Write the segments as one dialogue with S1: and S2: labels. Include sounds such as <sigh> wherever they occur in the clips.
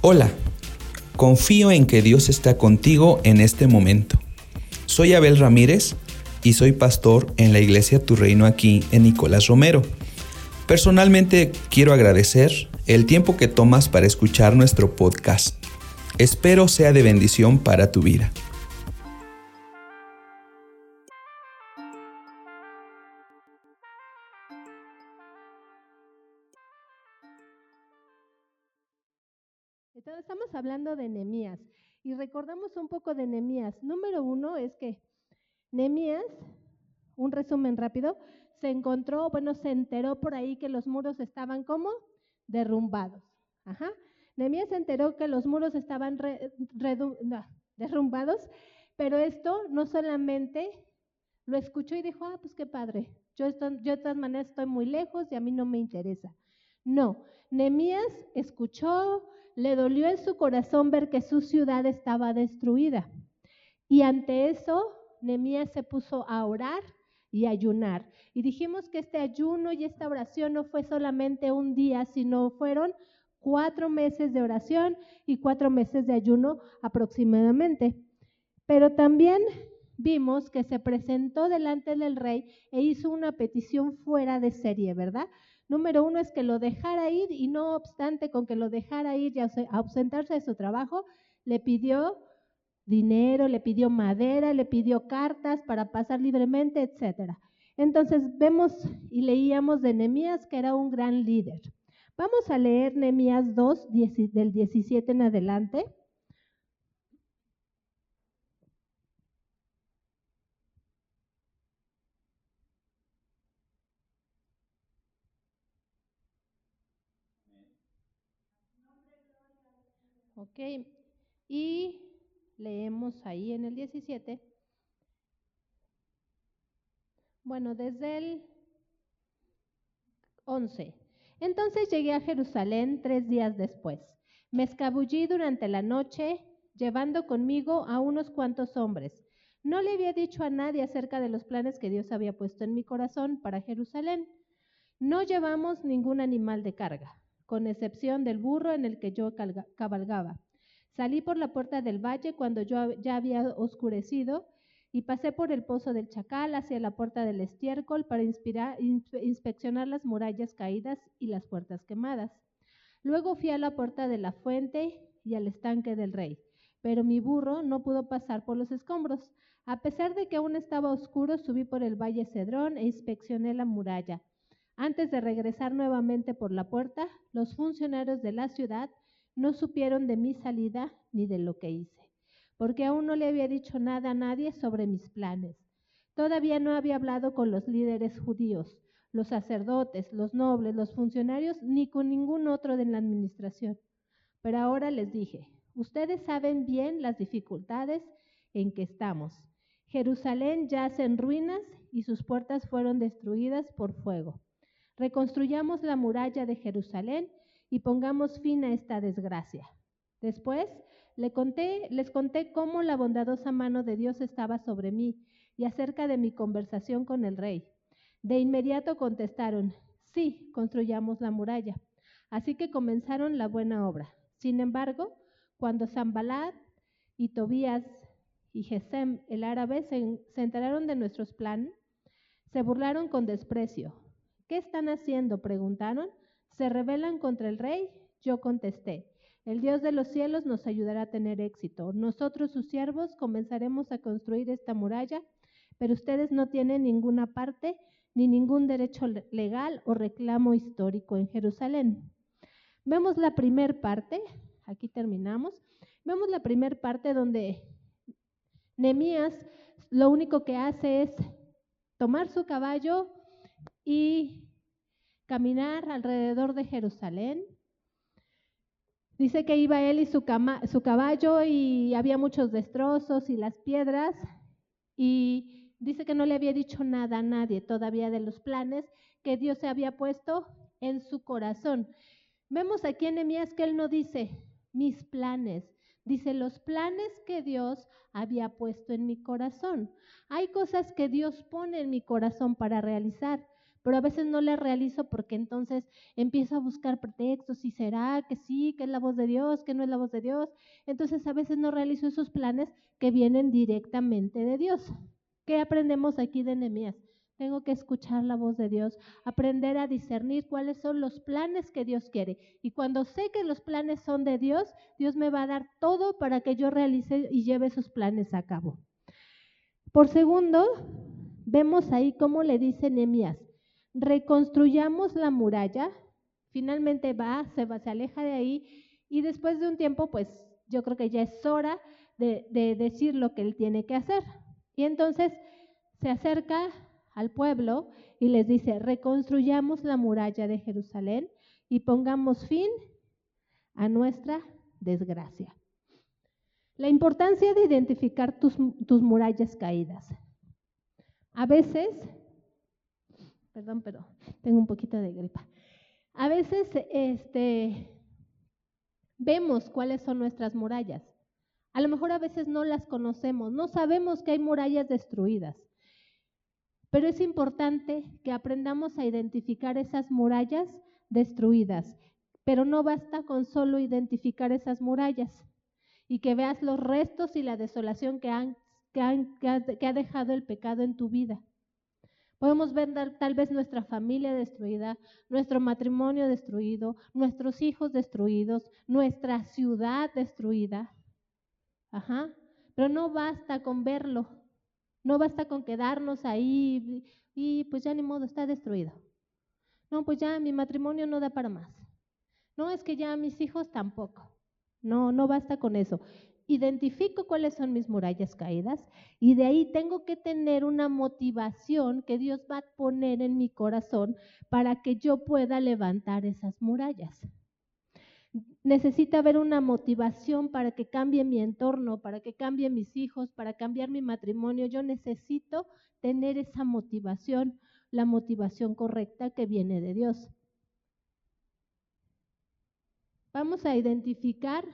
S1: Hola, confío en que Dios está contigo en este momento. Soy Abel Ramírez y soy pastor en la iglesia Tu Reino aquí en Nicolás Romero. Personalmente quiero agradecer el tiempo que tomas para escuchar nuestro podcast. Espero sea de bendición para tu vida.
S2: Hablando de Nehemías y recordamos un poco de Nehemías. Número uno es que Nehemías, un resumen rápido, se encontró, bueno, se enteró por ahí que los muros estaban como derrumbados. Ajá. Nehemías se enteró que los muros estaban derrumbados, pero esto no solamente lo escuchó y dijo, ah, pues qué padre, yo, yo de todas maneras estoy muy lejos y a mí no me interesa. No, Nehemías escuchó, le dolió en su corazón ver que su ciudad estaba destruida. Y ante eso, Nemías se puso a orar y ayunar. Y dijimos que este ayuno y esta oración no fue solamente un día, sino fueron cuatro meses de oración y cuatro meses de ayuno aproximadamente. Pero también vimos que se presentó delante del rey e hizo una petición fuera de serie, ¿verdad? Número uno es que lo dejara ir y no obstante con que lo dejara ir y ausentarse de su trabajo, le pidió dinero, le pidió madera, le pidió cartas para pasar libremente, etc. Entonces vemos y leíamos de Nehemías que era un gran líder. Vamos a leer Nehemías 2, del 17 en adelante. Y leemos ahí en el 17. Bueno, desde el 11. Entonces llegué a Jerusalén tres días después. Me escabullí durante la noche, llevando conmigo a unos cuantos hombres. No le había dicho a nadie acerca de los planes que Dios había puesto en mi corazón para Jerusalén. No llevamos ningún animal de carga con excepción del burro en el que yo cabalgaba. Salí por la puerta del valle cuando yo ya había oscurecido y pasé por el pozo del chacal hacia la puerta del estiércol para inspeccionar las murallas caídas y las puertas quemadas. Luego fui a la puerta de la fuente y al estanque del rey, pero mi burro no pudo pasar por los escombros. A pesar de que aún estaba oscuro, subí por el valle Cedrón e inspeccioné la muralla. Antes de regresar nuevamente por la puerta, los funcionarios de la ciudad no supieron de mi salida ni de lo que hice, porque aún no le había dicho nada a nadie sobre mis planes. Todavía no había hablado con los líderes judíos, los sacerdotes, los nobles, los funcionarios, ni con ningún otro de la administración. Pero ahora les dije, ustedes saben bien las dificultades en que estamos. Jerusalén yace en ruinas y sus puertas fueron destruidas por fuego. Reconstruyamos la muralla de Jerusalén y pongamos fin a esta desgracia. Después les conté, les conté cómo la bondadosa mano de Dios estaba sobre mí y acerca de mi conversación con el rey. De inmediato contestaron, sí, construyamos la muralla. Así que comenzaron la buena obra. Sin embargo, cuando Zambalat y Tobías y Gesem, el árabe, se enteraron de nuestros planes, se burlaron con desprecio. ¿Qué están haciendo? preguntaron. ¿Se rebelan contra el rey? Yo contesté. El Dios de los cielos nos ayudará a tener éxito. Nosotros, sus siervos, comenzaremos a construir esta muralla, pero ustedes no tienen ninguna parte ni ningún derecho legal o reclamo histórico en Jerusalén. Vemos la primer parte, aquí terminamos, vemos la primer parte donde Nemías lo único que hace es tomar su caballo, y caminar alrededor de Jerusalén. Dice que iba él y su, caballo y había muchos destrozos y las piedras y dice que no le había dicho nada a nadie todavía de los planes que Dios se había puesto en su corazón. Vemos aquí en Emias que él no dice mis planes, dice los planes que Dios había puesto en mi corazón. Hay cosas que Dios pone en mi corazón para realizar, pero a veces no las realizo porque entonces empiezo a buscar pretextos, si será que sí, que es la voz de Dios, que no es la voz de Dios. Entonces a veces no realizo esos planes que vienen directamente de Dios. ¿Qué aprendemos aquí de Nehemías? Tengo que escuchar la voz de Dios, aprender a discernir cuáles son los planes que Dios quiere. Y cuando sé que los planes son de Dios, Dios me va a dar todo para que yo realice y lleve esos planes a cabo. Por segundo, vemos ahí cómo le dice Nehemías, reconstruyamos la muralla. Finalmente va, se va, se aleja de ahí y después de un tiempo, pues yo creo que ya es hora de, de decir lo que él tiene que hacer. Y entonces se acerca al pueblo y les dice, reconstruyamos la muralla de Jerusalén y pongamos fin a nuestra desgracia. La importancia de identificar tus, tus murallas caídas. A veces, perdón, pero tengo un poquito de gripa. A veces este, vemos cuáles son nuestras murallas. A lo mejor a veces no las conocemos, no sabemos que hay murallas destruidas. Pero es importante que aprendamos a identificar esas murallas destruidas. Pero no basta con solo identificar esas murallas y que veas los restos y la desolación que, que, ha, dejado el pecado en tu vida. Podemos ver tal vez nuestra familia destruida, nuestro matrimonio destruido, nuestros hijos destruidos, nuestra ciudad destruida. Ajá. Pero no basta con verlo, no basta con quedarnos ahí y pues ya ni modo, está destruido. No, pues ya mi matrimonio no da para más. No, es que ya mis hijos tampoco. No, no basta con eso. Identifico cuáles son mis murallas caídas y de ahí tengo que tener una motivación que Dios va a poner en mi corazón para que yo pueda levantar esas murallas necesita haber una motivación para que cambie mi entorno, para que cambie mis hijos, para cambiar mi matrimonio. Yo necesito tener esa motivación, la motivación correcta que viene de Dios. Vamos a identificar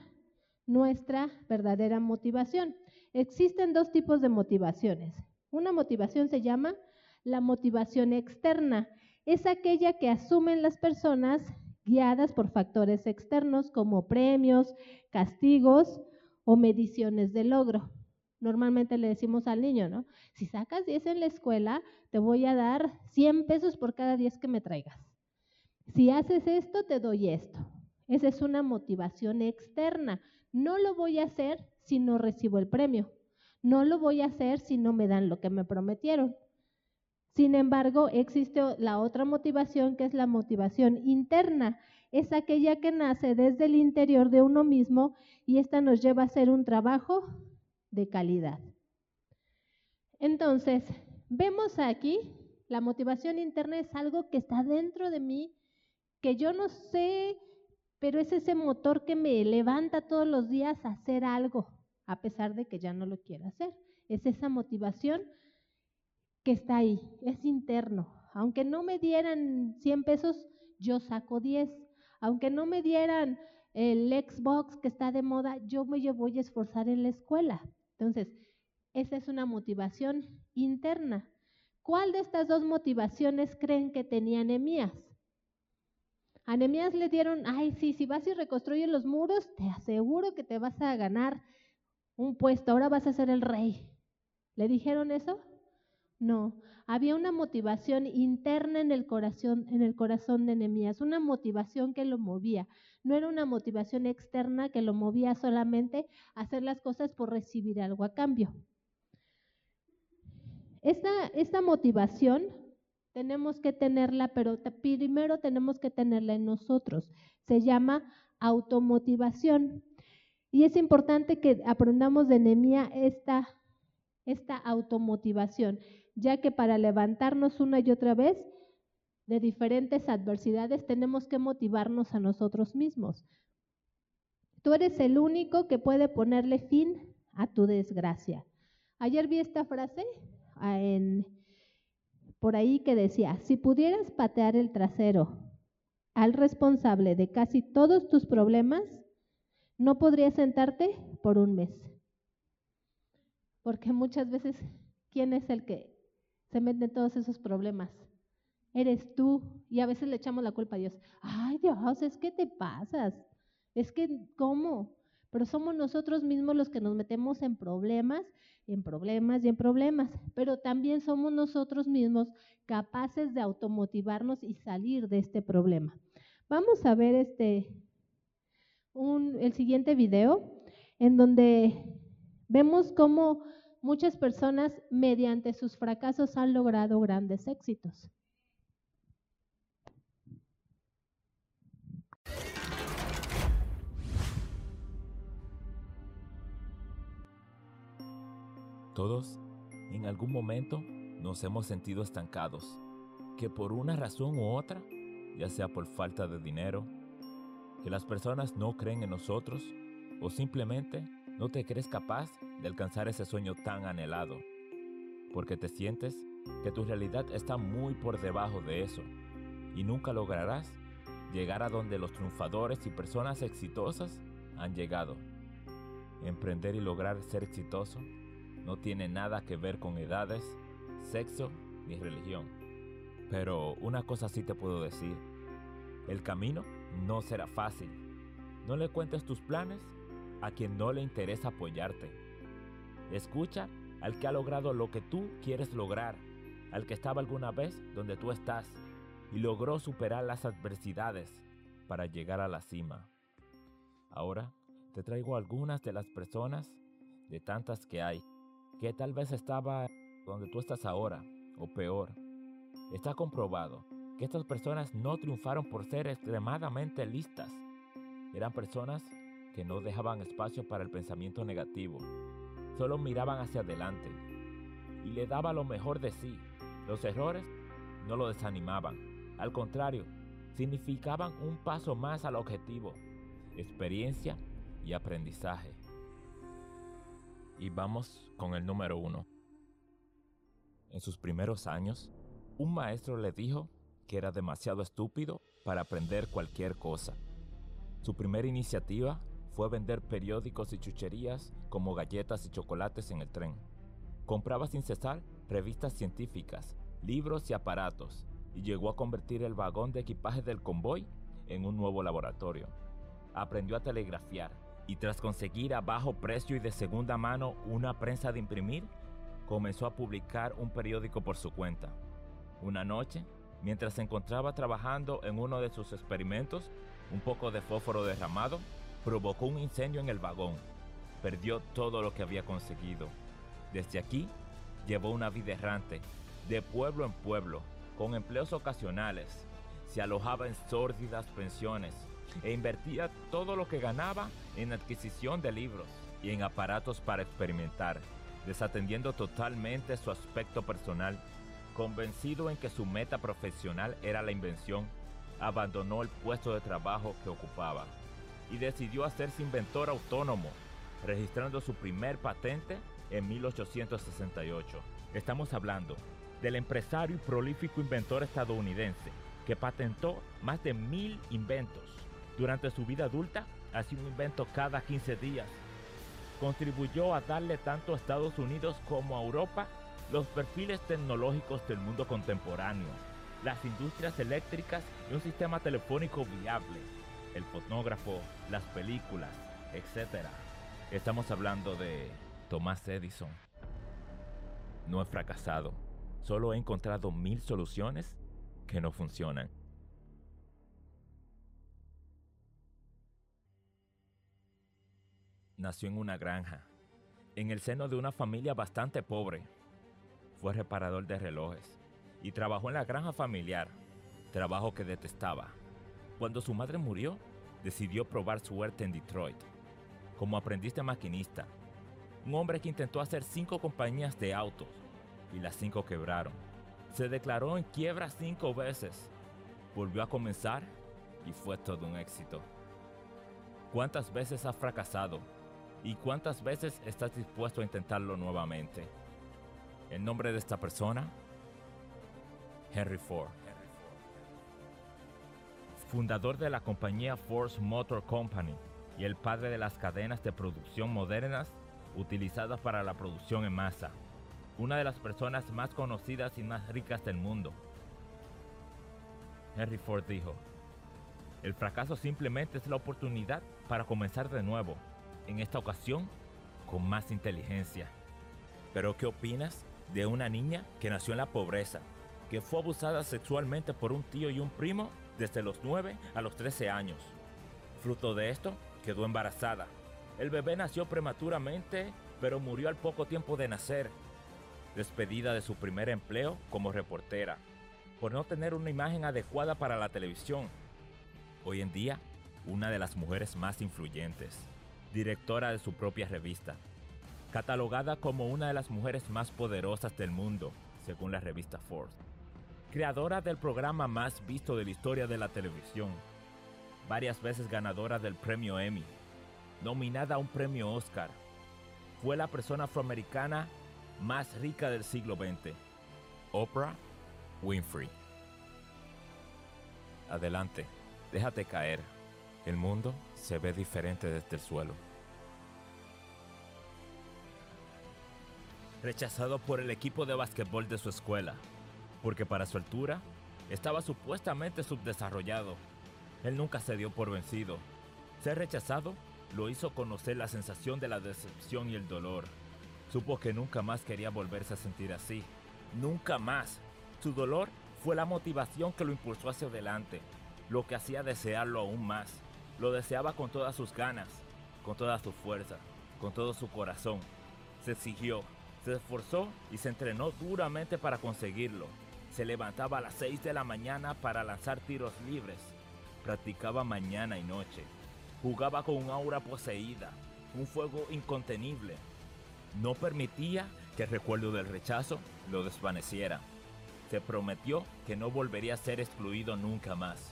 S2: nuestra verdadera motivación. Existen dos tipos de motivaciones. Una motivación se llama la motivación externa. Es aquella que asumen las personas guiadas por factores externos como premios, castigos o mediciones de logro. Normalmente le decimos al niño, ¿no? Si sacas 10 en la escuela, te voy a dar 100 pesos por cada 10 que me traigas. Si haces esto, te doy esto. Esa es una motivación externa. No lo voy a hacer si no recibo el premio. No lo voy a hacer si no me dan lo que me prometieron. Sin embargo, existe la otra motivación que es la motivación interna. Es aquella que nace desde el interior de uno mismo y esta nos lleva a hacer un trabajo de calidad. Entonces, vemos aquí, la motivación interna es algo que está dentro de mí, que yo no sé, pero es ese motor que me levanta todos los días a hacer algo, a pesar de que ya no lo quiera hacer. Es esa motivación que está ahí, es interno. Aunque no me dieran 100 pesos, yo saco 10. Aunque no me dieran el Xbox que está de moda, yo me voy a esforzar en la escuela. Entonces, esa es una motivación interna. ¿Cuál de estas dos motivaciones creen que tenía Anemías? A le dieron, ay, sí, si vas y reconstruyes los muros, te aseguro que te vas a ganar un puesto, ahora vas a ser el rey. ¿Le dijeron eso? No, había una motivación interna en el corazón, en el corazón de Nehemías, una motivación que lo movía. No era una motivación externa que lo movía solamente a hacer las cosas por recibir algo a cambio. Esta, esta motivación tenemos que tenerla, pero primero tenemos que tenerla en nosotros. Se llama automotivación. Y es importante que aprendamos de Nehemías esta, esta automotivación ya que para levantarnos una y otra vez de diferentes adversidades tenemos que motivarnos a nosotros mismos. Tú eres el único que puede ponerle fin a tu desgracia. Ayer vi esta frase ah, en, por ahí que decía, si pudieras patear el trasero al responsable de casi todos tus problemas, no podrías sentarte por un mes. Porque muchas veces, ¿quién es el que se meten todos esos problemas. eres tú. Y a veces le echamos la culpa a Dios. Ay Dios, es que te pasas. Es que, ¿cómo? Pero somos nosotros mismos los que nos metemos en problemas, en problemas y en problemas. Pero también somos nosotros mismos capaces de automotivarnos y salir de este problema. Vamos a ver este, el siguiente video en donde vemos cómo muchas personas mediante sus fracasos han logrado grandes éxitos.
S3: Todos, en algún momento, nos hemos sentido estancados, que por una razón u otra, ya sea por falta de dinero, que las personas no creen en nosotros o simplemente no te crees capaz de alcanzar ese sueño tan anhelado, porque te sientes que tu realidad está muy por debajo de eso y nunca lograrás llegar a donde los triunfadores y personas exitosas han llegado. Emprender y lograr ser exitoso no tiene nada que ver con edades, sexo ni religión. Pero una cosa sí te puedo decir, el camino no será fácil. No le cuentes tus planes a quien no le interesa apoyarte. Escucha al que ha logrado lo que tú quieres lograr, al que estaba alguna vez donde tú estás y logró superar las adversidades para llegar a la cima. Ahora te traigo algunas de las personas, de tantas que hay, que tal vez estaba donde tú estás ahora, o peor. Está comprobado que estas personas no triunfaron por ser extremadamente listas. Eran personas que no dejaban espacio para el pensamiento negativo. Solo miraban hacia adelante y le daba lo mejor de sí. Los errores no lo desanimaban. Al contrario, significaban un paso más al objetivo, experiencia y aprendizaje. Y vamos con el número uno. En sus primeros años, un maestro le dijo que era demasiado estúpido para aprender cualquier cosa. Su primera iniciativa fue vender periódicos y chucherías como galletas y chocolates en el tren. Compraba sin cesar revistas científicas, libros y aparatos, y llegó a convertir el vagón de equipaje del convoy en un nuevo laboratorio. Aprendió a telegrafiar, y tras conseguir a bajo precio y de segunda mano una prensa de imprimir, comenzó a publicar un periódico por su cuenta. Una noche, mientras se encontraba trabajando en uno de sus experimentos, un poco de fósforo derramado provocó un incendio en el vagón. Perdió todo lo que había conseguido. Desde aquí, llevó una vida errante, de pueblo en pueblo, con empleos ocasionales. Se alojaba en sórdidas pensiones e invertía todo lo que ganaba en adquisición de libros y en aparatos para experimentar, desatendiendo totalmente su aspecto personal. Convencido en que su meta profesional era la invención, abandonó el puesto de trabajo que ocupaba y decidió hacerse inventor autónomo, registrando su primer patente en 1868. Estamos hablando del empresario y prolífico inventor estadounidense que patentó más de mil inventos. Durante su vida adulta, hacía un invento cada 15 días. Contribuyó a darle tanto a Estados Unidos como a Europa los perfiles tecnológicos del mundo contemporáneo, las industrias eléctricas y un sistema telefónico viable, el fonógrafo, las películas, etc. Estamos hablando de Thomas Edison. No he fracasado, solo he encontrado mil soluciones que no funcionan. Nació en una granja, en el seno de una familia bastante pobre. Fue reparador de relojes y trabajó en la granja familiar, trabajo que detestaba. Cuando su madre murió, decidió probar suerte en Detroit, como aprendiz de maquinista. Un hombre que intentó hacer cinco compañías de autos y las cinco quebraron. Se declaró en quiebra cinco veces. Volvió a comenzar y fue todo un éxito. ¿Cuántas veces has fracasado? ¿Y cuántas veces estás dispuesto a intentarlo nuevamente? El nombre de esta persona, Henry Ford fundador de la compañía Ford Motor Company y el padre de las cadenas de producción modernas utilizadas para la producción en masa, una de las personas más conocidas y más ricas del mundo. Henry Ford dijo, el fracaso simplemente es la oportunidad para comenzar de nuevo, en esta ocasión con más inteligencia. Pero ¿qué opinas de una niña que nació en la pobreza, que fue abusada sexualmente por un tío y un primo desde los 9 a los 13 años? Fruto de esto, quedó embarazada. El bebé nació prematuramente, pero murió al poco tiempo de nacer. Despedida de su primer empleo como reportera, por no tener una imagen adecuada para la televisión. Hoy en día, una de las mujeres más influyentes, directora de su propia revista, catalogada como una de las mujeres más poderosas del mundo, según la revista Forbes, creadora del programa más visto de la historia de la televisión, varias veces ganadora del premio Emmy, nominada a un premio Oscar, fue la persona afroamericana más rica del siglo XX, Oprah Winfrey. Adelante, déjate caer. El mundo se ve diferente desde el suelo. rechazado por el equipo de básquetbol de su escuela, porque para su altura estaba supuestamente subdesarrollado. Él nunca se dio por vencido. Ser rechazado lo hizo conocer la sensación de la decepción y el dolor. Supo que nunca más quería volverse a sentir así. Nunca más. Su dolor fue la motivación que lo impulsó hacia adelante, lo que hacía desearlo aún más. Lo deseaba con todas sus ganas, con toda su fuerza, con todo su corazón. Se exigió, se esforzó y se entrenó duramente para conseguirlo. Se levantaba a las 6 de la mañana para lanzar tiros libres. Practicaba mañana y noche. Jugaba con un aura poseída, un fuego incontenible. No permitía que el recuerdo del rechazo lo desvaneciera. Se prometió que no volvería a ser excluido nunca más.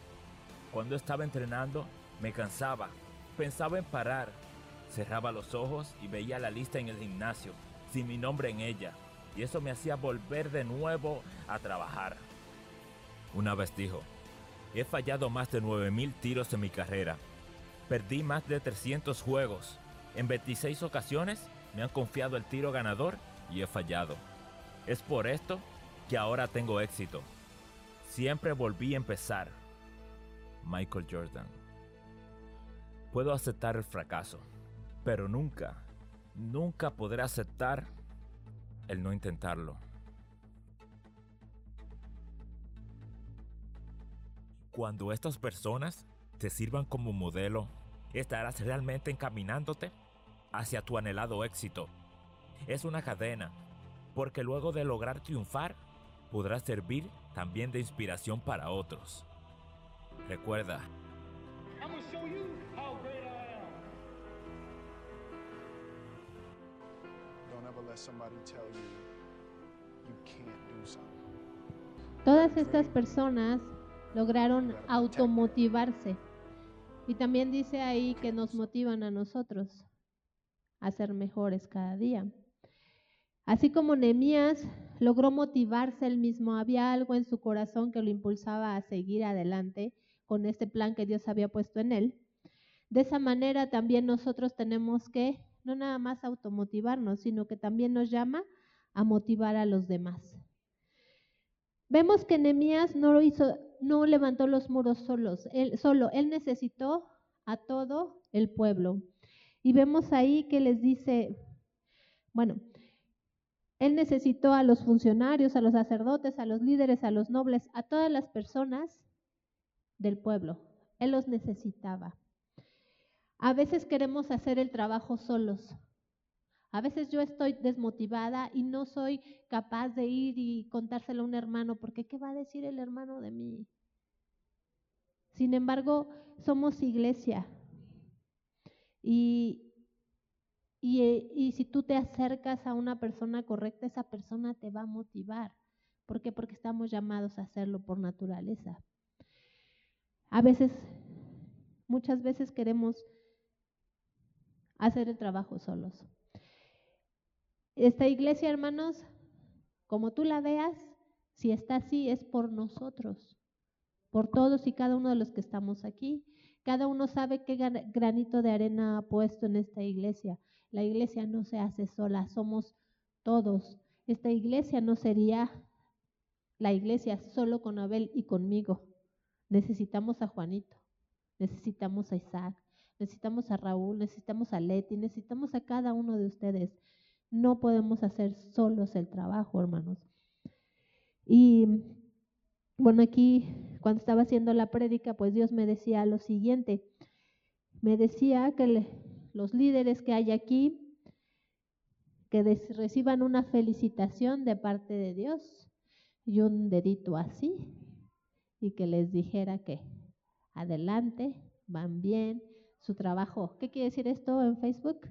S3: Cuando estaba entrenando, me cansaba, pensaba en parar, cerraba los ojos y veía la lista en el gimnasio sin mi nombre en ella, y eso me hacía volver de nuevo a trabajar. Una vez dijo, he fallado más de 9.000 tiros en mi carrera, perdí más de 300 juegos, en 26 ocasiones me han confiado el tiro ganador y he fallado. Es por esto que ahora tengo éxito. Siempre volví a empezar. Michael Jordan. Puedo aceptar el fracaso, pero nunca nunca podré aceptar el no intentarlo. Cuando estas personas te sirvan como modelo, estarás realmente encaminándote hacia tu anhelado éxito. Es una cadena, porque luego de lograr triunfar, podrás servir también de inspiración para otros. Recuerda,
S2: Todas estas personas lograron automotivarse. Y también dice ahí que nos motivan a nosotros a ser mejores cada día. Así como Nehemías logró motivarse él mismo, había algo en su corazón que lo impulsaba a seguir adelante con este plan que Dios había puesto en él. De esa manera también nosotros tenemos que no nada más automotivarnos, sino que también nos llama a motivar a los demás. Vemos que Nehemías no hizo, no levantó los muros solos, él, solo, él necesitó a todo el pueblo. Y vemos ahí que les dice, bueno, él necesitó a los funcionarios, a los sacerdotes, a los líderes, a los nobles, a todas las personas del pueblo. Él los necesitaba. A veces queremos hacer el trabajo solos. A veces yo estoy desmotivada y no soy capaz de ir y contárselo a un hermano, porque ¿qué va a decir el hermano de mí? Sin embargo, somos iglesia. Y, y, y, si tú te acercas a una persona correcta, esa persona te va a motivar. ¿Por qué? Porque estamos llamados a hacerlo por naturaleza. A veces, muchas veces queremos hacer el trabajo solos. Esta iglesia, hermanos, como tú la veas, si está así es por nosotros, por todos y cada uno de los que estamos aquí. Cada uno sabe qué granito de arena ha puesto en esta iglesia. La iglesia no se hace sola, somos todos. Esta iglesia no sería la iglesia solo con Abel y conmigo. necesitamos a Juanito, necesitamos a Isaac, necesitamos a Raúl, necesitamos a Leti, necesitamos a cada uno de ustedes. No podemos hacer solos el trabajo, hermanos. Y bueno, aquí cuando estaba haciendo la prédica, pues Dios me decía lo siguiente. Me decía que los líderes que hay aquí, que reciban una felicitación de parte de Dios y un dedito así, y que les dijera que adelante, van bien, su trabajo. ¿Qué quiere decir esto en Facebook?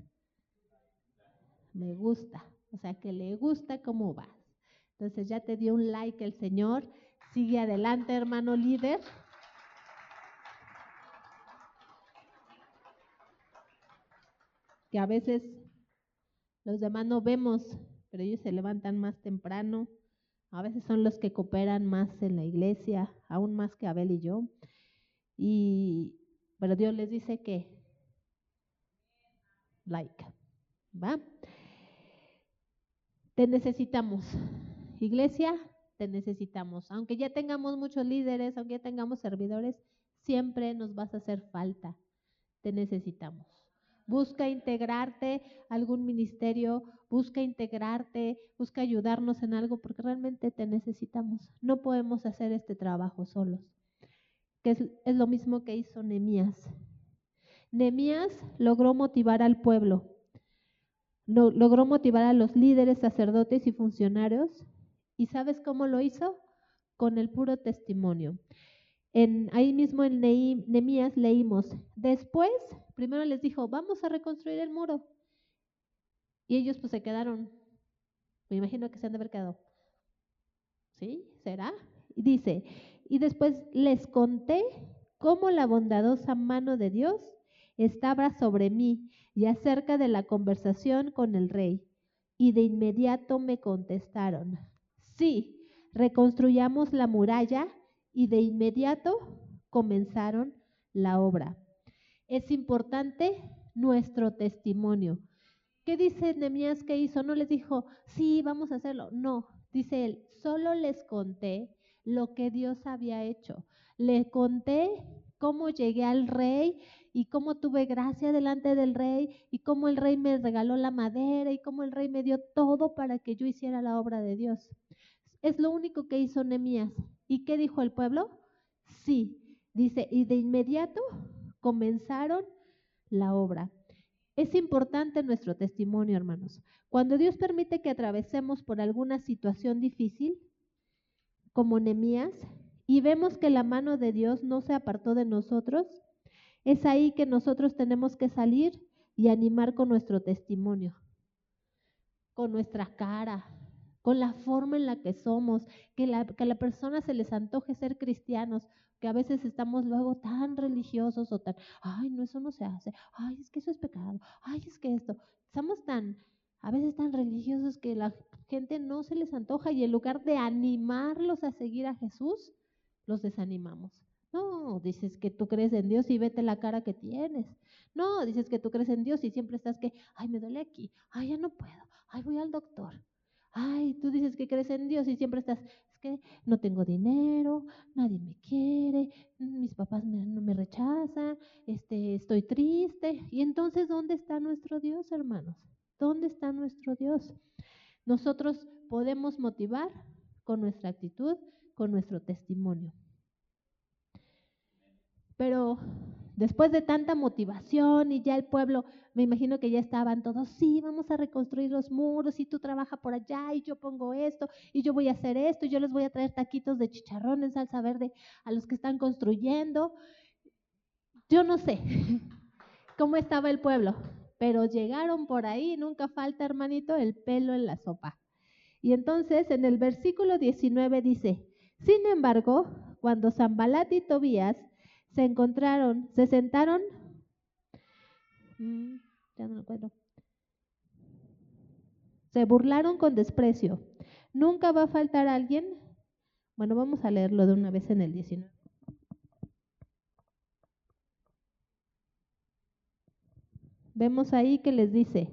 S2: Me gusta, o sea, que le gusta cómo va. Entonces ya te dio un like el Señor. Sigue adelante, hermano líder. Que a veces los demás no vemos, pero ellos se levantan más temprano. A veces son los que cooperan más en la iglesia, aún más que Abel y yo. Y pero Dios les dice que, like, ¿va? Te necesitamos. Iglesia, te necesitamos. Aunque ya tengamos muchos líderes, aunque ya tengamos servidores, siempre nos vas a hacer falta. Te necesitamos. Busca integrarte a algún ministerio, busca integrarte, busca ayudarnos en algo, porque realmente te necesitamos. No podemos hacer este trabajo solos que es, lo mismo que hizo Nemías. Nemías logró motivar al pueblo, logró motivar a los líderes, sacerdotes y funcionarios. ¿Y sabes cómo lo hizo? Con el puro testimonio. En, ahí mismo en Nemías leímos, después, primero les dijo, vamos a reconstruir el muro. Y ellos pues se quedaron, me imagino que se han de haber quedado. ¿Sí? ¿Será? Y dice, y después les conté cómo la bondadosa mano de Dios estaba sobre mí y acerca de la conversación con el rey. Y de inmediato me contestaron, sí, reconstruyamos la muralla y de inmediato comenzaron la obra. Es importante nuestro testimonio. ¿Qué dice Nemías que hizo? No les dijo, sí, vamos a hacerlo. No, dice él, solo les conté lo que Dios había hecho. Le conté cómo llegué al rey y cómo tuve gracia delante del rey y cómo el rey me regaló la madera y cómo el rey me dio todo para que yo hiciera la obra de Dios. Es lo único que hizo Nemías. ¿Y qué dijo el pueblo? Sí, dice, y de inmediato comenzaron la obra. Es importante nuestro testimonio, hermanos. Cuando Dios permite que atravesemos por alguna situación difícil, como Nemías y vemos que la mano de Dios no se apartó de nosotros, es ahí que nosotros tenemos que salir y animar con nuestro testimonio, con nuestra cara, con la forma en la que somos, que la, que a la persona se les antoje ser cristianos, que a veces estamos luego tan religiosos o tan, ay, no, eso no se hace, ay, es que eso es pecado, ay, es que esto, estamos tan a veces tan religiosos que la gente no se les antoja y en lugar de animarlos a seguir a Jesús, los desanimamos. No, dices que tú crees en Dios y vete la cara que tienes. No, dices que tú crees en Dios y siempre estás que, ay, me duele aquí, ay, ya no puedo, ay, voy al doctor. Ay, tú dices que crees en Dios y siempre estás, es que no tengo dinero, nadie me quiere, mis papás me, me rechazan, este, estoy triste. Y entonces, ¿dónde está nuestro Dios, hermanos? ¿Dónde está nuestro Dios? Nosotros podemos motivar con nuestra actitud, con nuestro testimonio. Pero después de tanta motivación y ya el pueblo, me imagino que ya estaban todos, sí, vamos a reconstruir los muros y tú trabajas por allá y yo pongo esto y yo voy a hacer esto y yo les voy a traer taquitos de chicharrón en salsa verde a los que están construyendo. Yo no sé <laughs> cómo estaba el pueblo, pero llegaron por ahí, nunca falta, hermanito, el pelo en la sopa. Y entonces en el versículo 19 dice, sin embargo, cuando Zambalat y Tobías se encontraron, se sentaron, mm, ya no se burlaron con desprecio. Nunca va a faltar alguien. Bueno, vamos a leerlo de una vez en el 19. Vemos ahí que les dice,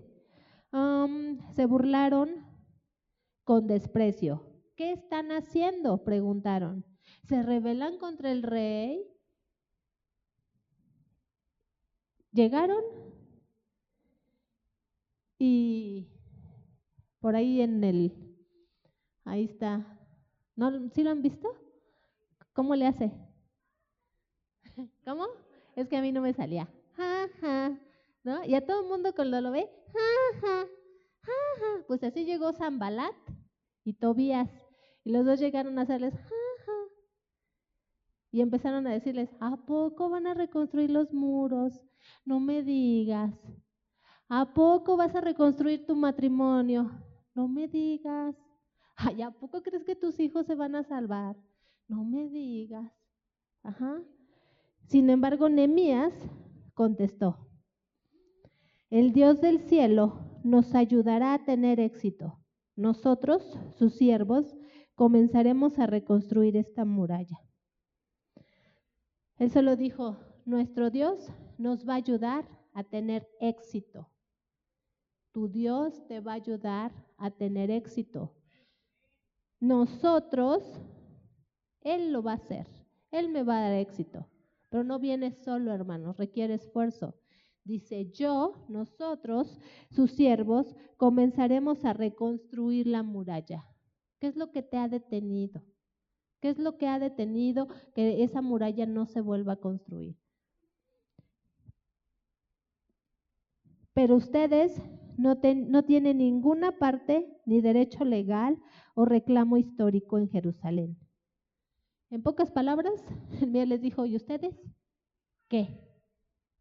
S2: se burlaron con desprecio. ¿Qué están haciendo? Preguntaron. se rebelan contra el rey. Llegaron y por ahí en el, ahí está, ¿no? ¿Sí lo han visto? ¿Cómo le hace? <laughs> ¿Cómo? Es que a mí no me salía. Ja, ja, Y a todo el mundo cuando lo ve, ja, ja. Pues así llegó Zambalat y Tobías. Y los dos llegaron a hacerles. Y empezaron a decirles, ¿a poco van a reconstruir los muros? No me digas. ¿A poco vas a reconstruir tu matrimonio? No me digas. Ay, ¿a poco crees que tus hijos se van a salvar? No me digas. Ajá. Sin embargo, Nehemías contestó, el Dios del cielo nos ayudará a tener éxito. Nosotros, sus siervos, comenzaremos a reconstruir esta muralla. Él solo dijo, nuestro Dios nos va a ayudar a tener éxito. Tu Dios te va a ayudar a tener éxito. Nosotros, Él lo va a hacer. Él me va a dar éxito. Pero no viene solo, hermanos, requiere esfuerzo. Dice, yo, nosotros, sus siervos, comenzaremos a reconstruir la muralla. ¿Qué es lo que te ha detenido? ¿Qué es lo que ha detenido que esa muralla no se vuelva a construir? Pero ustedes no, tienen ninguna parte ni derecho legal o reclamo histórico en Jerusalén. En pocas palabras, el mío les dijo, ¿y ustedes qué?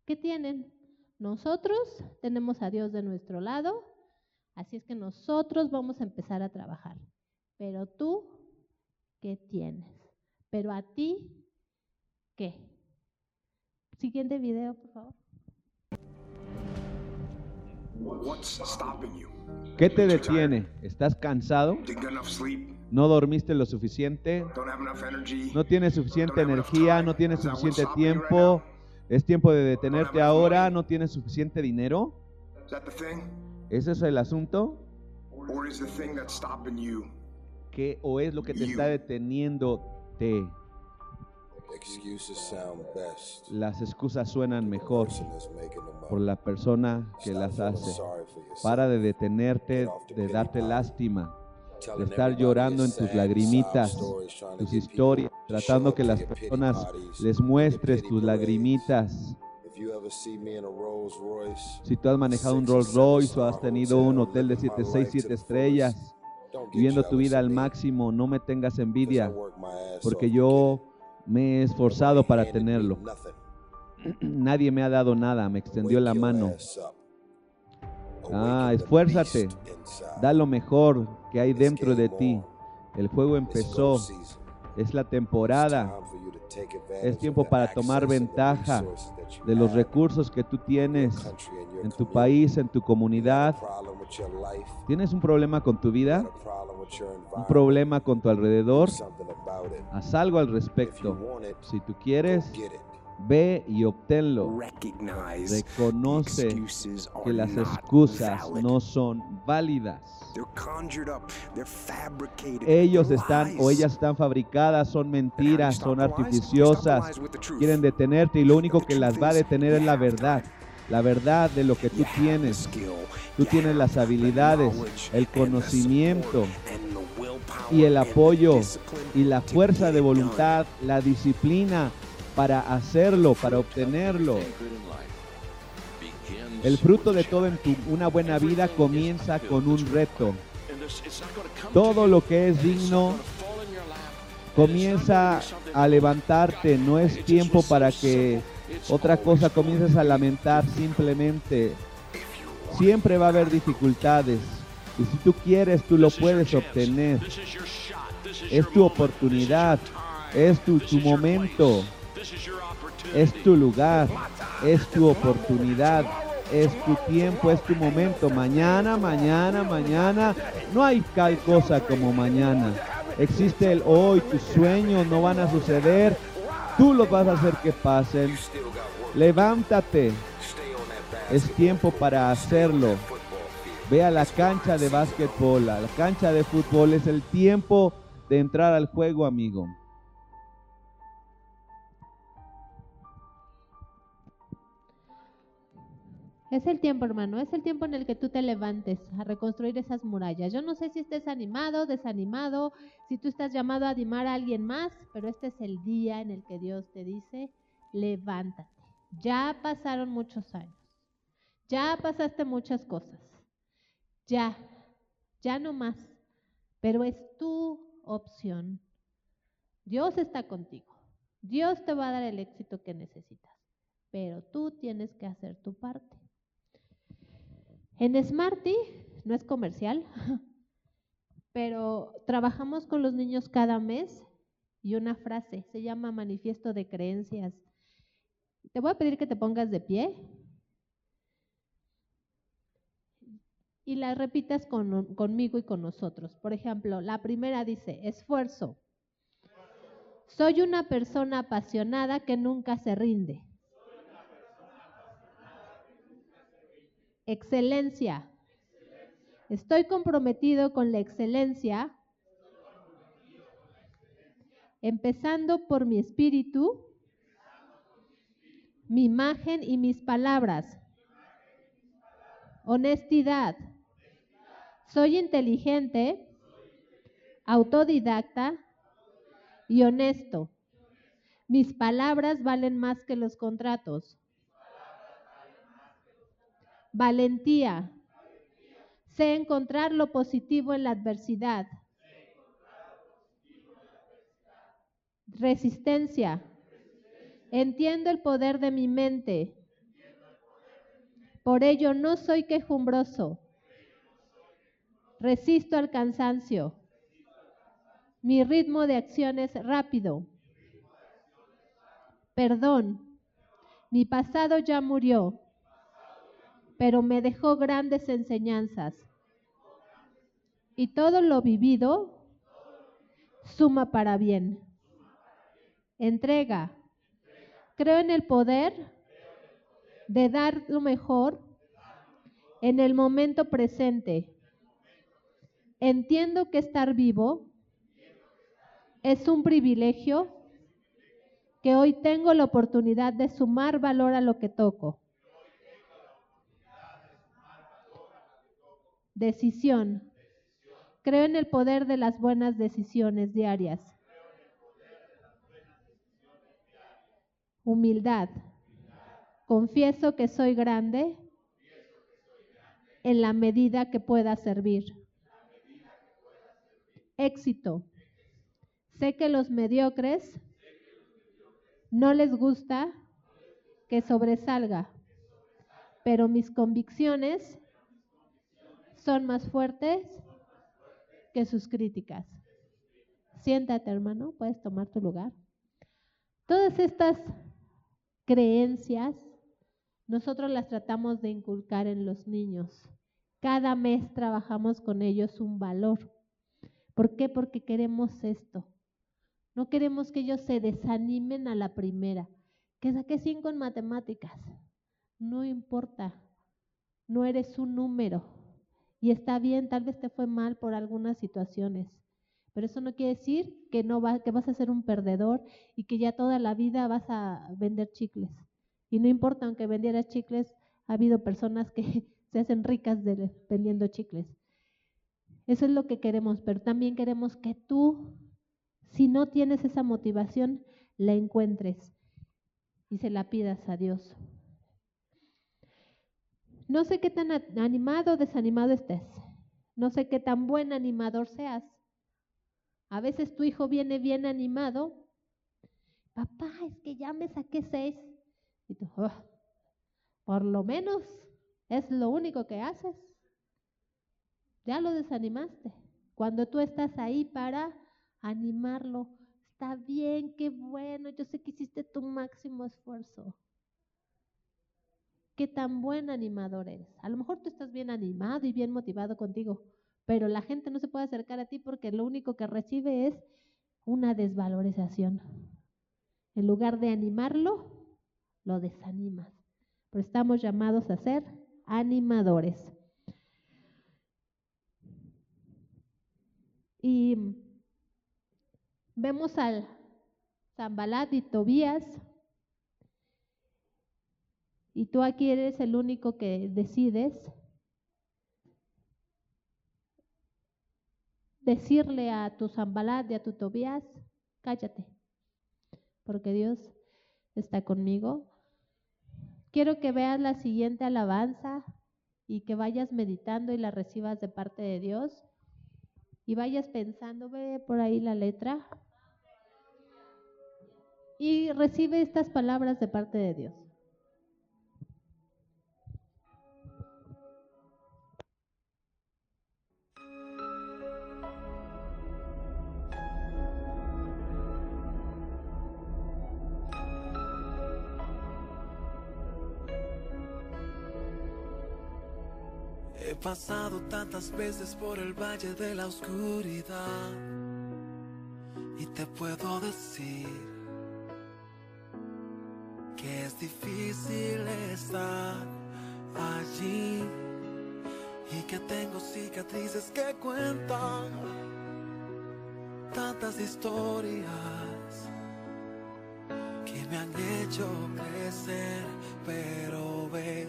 S2: ¿Qué tienen? Nosotros tenemos a Dios de nuestro lado, así es que nosotros vamos a empezar a trabajar. Pero tú, ¿qué tienes? Pero a ti, ¿qué? Siguiente video, por favor.
S4: ¿Qué te detiene? ¿Estás cansado? ¿No dormiste lo suficiente? ¿No tienes suficiente energía? ¿No tienes suficiente tiempo? ¿Es tiempo de detenerte ahora? ¿No tienes suficiente dinero? ¿Ese es el asunto? ¿Qué o es lo que te está deteniendo? Las excusas suenan mejor por la persona que las hace. Para de detenerte, de darte lástima, de estar llorando en tus lagrimitas, tus historias, tratando que las personas les muestres tus lagrimitas. Si tú has manejado un Rolls Royce o has tenido un hotel de 7, 6, 7 estrellas, viviendo tu vida al máximo, no me tengas envidia, porque yo me he esforzado para tenerlo. <clears throat> Nadie me ha dado nada, me extendió la mano. Ah, esfuérzate, da lo mejor que hay dentro de ti. El juego empezó, es la temporada, es tiempo para tomar ventaja de los recursos que tú tienes en tu país, en tu comunidad. ¿Tienes un problema con tu vida? ¿Un problema con tu alrededor? Haz algo al respecto. Si tú quieres, Ve y obténlo. Reconoce que las excusas no son válidas. Ellos están o ellas están fabricadas, son mentiras, son artificiosas, quieren detenerte y lo único que las va a detener es la verdad. La verdad de lo que tú tienes. Tú tienes las habilidades, el conocimiento y el apoyo y la fuerza de voluntad, la disciplina para hacerlo, para obtenerlo. El fruto de todo en tu, una buena vida comienza con un reto. Todo lo que es digno comienza a levantarte. No es tiempo para que otra cosa comiences a lamentar simplemente. Siempre va a haber dificultades. Y si tú quieres, tú lo puedes obtener. Es tu oportunidad. Es tu, tu momento. Es tu lugar, es tu oportunidad, es tu tiempo, es tu momento. Mañana, mañana, mañana. No hay tal cosa como mañana. Existe el hoy, tus sueños no van a suceder. Tú los vas a hacer que pasen. Levántate. Es tiempo para hacerlo. Ve a la cancha de básquetbol, a la cancha de fútbol. Es el tiempo de entrar al juego, amigo.
S2: Es el tiempo, hermano, es el tiempo en el que tú te levantes a reconstruir esas murallas. Yo no sé si estés animado, desanimado, si tú estás llamado a animar a alguien más, pero este es el día en el que Dios te dice, levántate. Ya pasaron muchos años, ya pasaste muchas cosas, ya, ya no más, pero es tu opción. Dios está contigo, Dios te va a dar el éxito que necesitas, pero tú tienes que hacer tu parte. En Smarty, no es comercial, <laughs> pero trabajamos con los niños cada mes y una frase, se llama manifiesto de creencias. Te voy a pedir que te pongas de pie y la repitas con, conmigo y con nosotros. Por ejemplo, la primera dice, esfuerzo. Soy una persona apasionada que nunca se rinde. Excelencia. Estoy comprometido con la excelencia, empezando por mi espíritu, mi imagen y mis palabras. Honestidad. Soy inteligente, autodidacta y honesto. Mis palabras valen más que los contratos. Valentía. Sé encontrar lo positivo en la adversidad. Resistencia. Entiendo el poder de mi mente. Por ello no soy quejumbroso. Resisto al cansancio. Mi ritmo de acción es rápido. Perdón. Mi pasado ya murió pero me dejó grandes enseñanzas. Y todo lo vivido suma para bien. Entrega. Creo en el poder de dar lo mejor en el momento presente. Entiendo que estar vivo es un privilegio que hoy tengo la oportunidad de sumar valor a lo que toco. Decisión. Creo en el poder de las buenas decisiones diarias. Humildad. Confieso que soy grande en la medida que pueda servir. Éxito. Sé que los mediocres no les gusta que sobresalga, pero mis convicciones son más fuertes que sus críticas. Siéntate, hermano, puedes tomar tu lugar. Todas estas creencias nosotros las tratamos de inculcar en los niños. Cada mes trabajamos con ellos un valor. ¿Por qué? Porque queremos esto. No queremos que ellos se desanimen a la primera. Que saque cinco en matemáticas. No importa. No eres un número. Y está bien, tal vez te fue mal por algunas situaciones, pero eso no quiere decir que no va, que vas a ser un perdedor y que ya toda la vida vas a vender chicles. Y no importa, aunque vendieras chicles, ha habido personas que <laughs> se hacen ricas de, vendiendo chicles. Eso es lo que queremos, pero también queremos que tú, si no tienes esa motivación, la encuentres y se la pidas a Dios. No sé qué tan animado o desanimado estés. No sé qué tan buen animador seas. A veces tu hijo viene bien animado. Papá, es que ya me saqué seis. Y tú, por lo menos es lo único que haces. Ya lo desanimaste. Cuando tú estás ahí para animarlo, está bien, qué bueno, yo sé que hiciste tu máximo esfuerzo qué tan buen animador eres. A lo mejor tú estás bien animado y bien motivado contigo, pero la gente no se puede acercar a ti porque lo único que recibe es una desvalorización. En lugar de animarlo, lo desanimas. Pero estamos llamados a ser animadores. Y vemos al Zambalat y Tobías y tú aquí eres el único que decides decirle a tu Zambalat y a tu Tobías, cállate, porque Dios está conmigo. Quiero que veas la siguiente alabanza y que vayas meditando y la recibas de parte de Dios y vayas pensando, ve por ahí la letra y recibe estas palabras de parte de Dios.
S5: Pasado tantas veces por el valle de la oscuridad. Y te puedo decir que es difícil estar allí y que tengo cicatrices que cuentan tantas historias que me han hecho crecer, pero ves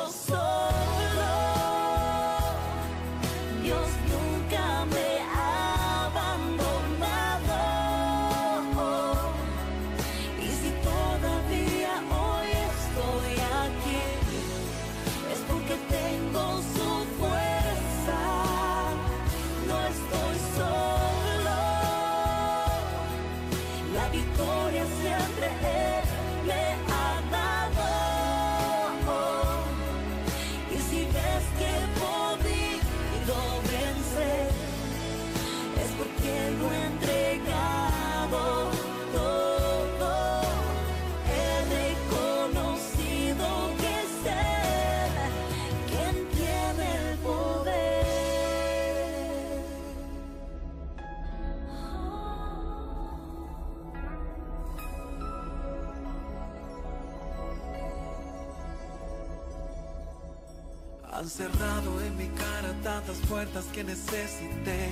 S5: Han cerrado en mi cara tantas puertas que necesité,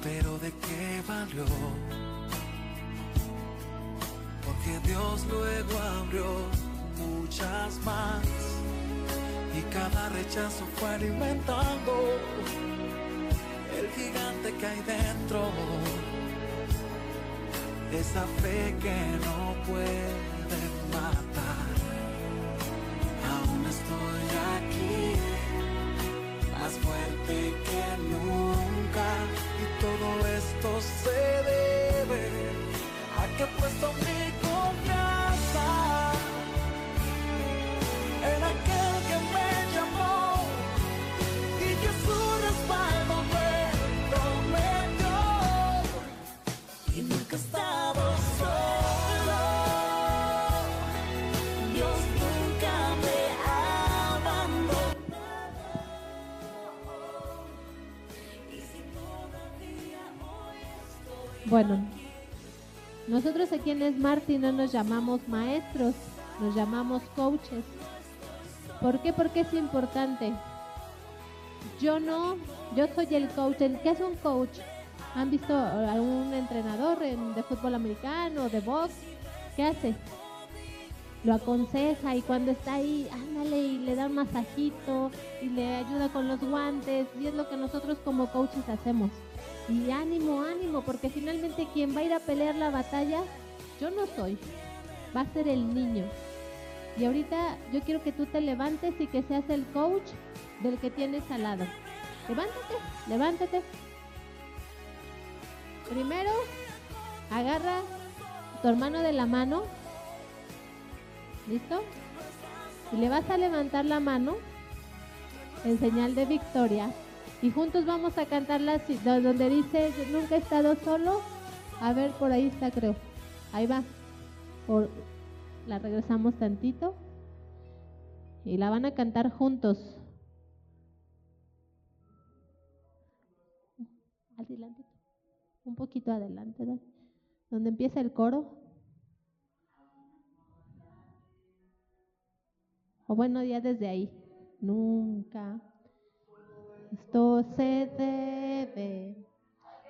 S5: pero ¿de qué valió? Porque Dios luego abrió muchas más y cada rechazo fue alimentando el gigante que hay dentro, esa fe que no puede
S2: Bueno, nosotros aquí en Smarty no nos llamamos maestros, nos llamamos coaches. ¿Por qué? Porque es importante. Yo no, yo soy el coach. ¿El ¿Qué es un coach? ¿Han visto a un entrenador en- de fútbol americano, de box? ¿Qué hace? Lo aconseja y cuando está ahí, ándale y le da un masajito y le ayuda con los guantes y es lo que nosotros como coaches hacemos. Y ánimo, ánimo, porque finalmente quien va a ir a pelear la batalla, yo no soy, va a ser el niño. Y ahorita yo quiero que tú te levantes y que seas el coach del que tienes al lado. Levántate, levántate. Primero, agarra tu hermano de la mano. ¿Listo? Y le vas a levantar la mano en señal de victoria. Y juntos vamos a cantar la donde dice, nunca he estado solo. A ver, por ahí está, creo. Ahí va. La regresamos tantito. Y la van a cantar juntos. Adelante. Un poquito adelante. Donde empieza el coro. O bueno, ya desde ahí. Nunca esto se debe.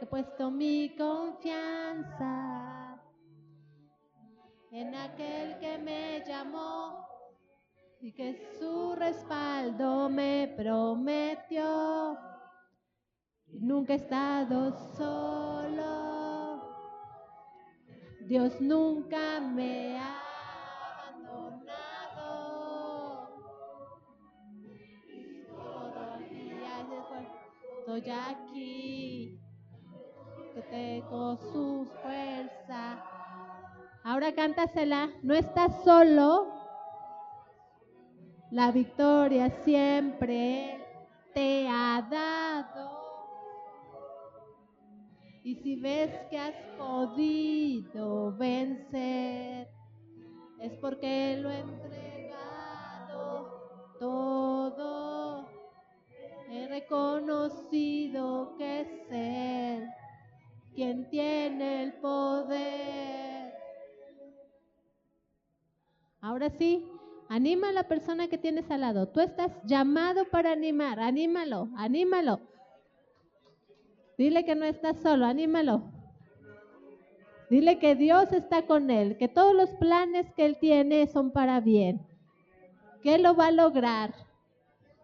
S2: He puesto mi confianza en aquel que me llamó y que su respaldo me prometió. Nunca he estado solo. Dios nunca me ha estoy aquí. Que tengo su fuerza. Ahora cántasela. No estás solo. La victoria siempre te ha dado. Y si ves que has podido vencer, es porque lo he entregado todo. Reconocido que es Él quien tiene el poder. Ahora sí, Anima a la persona que tienes al lado. Tú estás llamado para animar. Anímalo, anímalo. Dile que no estás solo, anímalo. Dile que Dios está con él, que todos los planes que él tiene son para bien. Que lo va a lograr.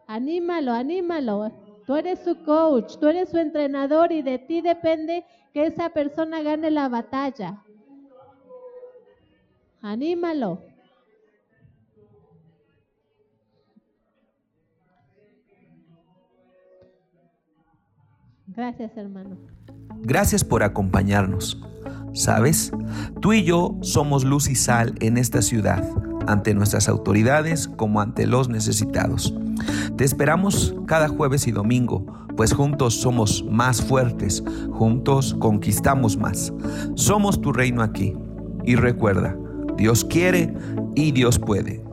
S2: Anímalo, anímalo. Tú eres su coach, tú eres su entrenador y de ti depende que esa persona gane la batalla. Anímalo. Gracias, hermano.
S1: Gracias por acompañarnos. ¿Sabes? Tú y yo somos luz y sal en esta ciudad, ante nuestras autoridades como ante los necesitados. Te esperamos cada jueves y domingo, pues juntos somos más fuertes, juntos conquistamos más. Somos tu reino aquí. Y recuerda, Dios quiere y Dios puede.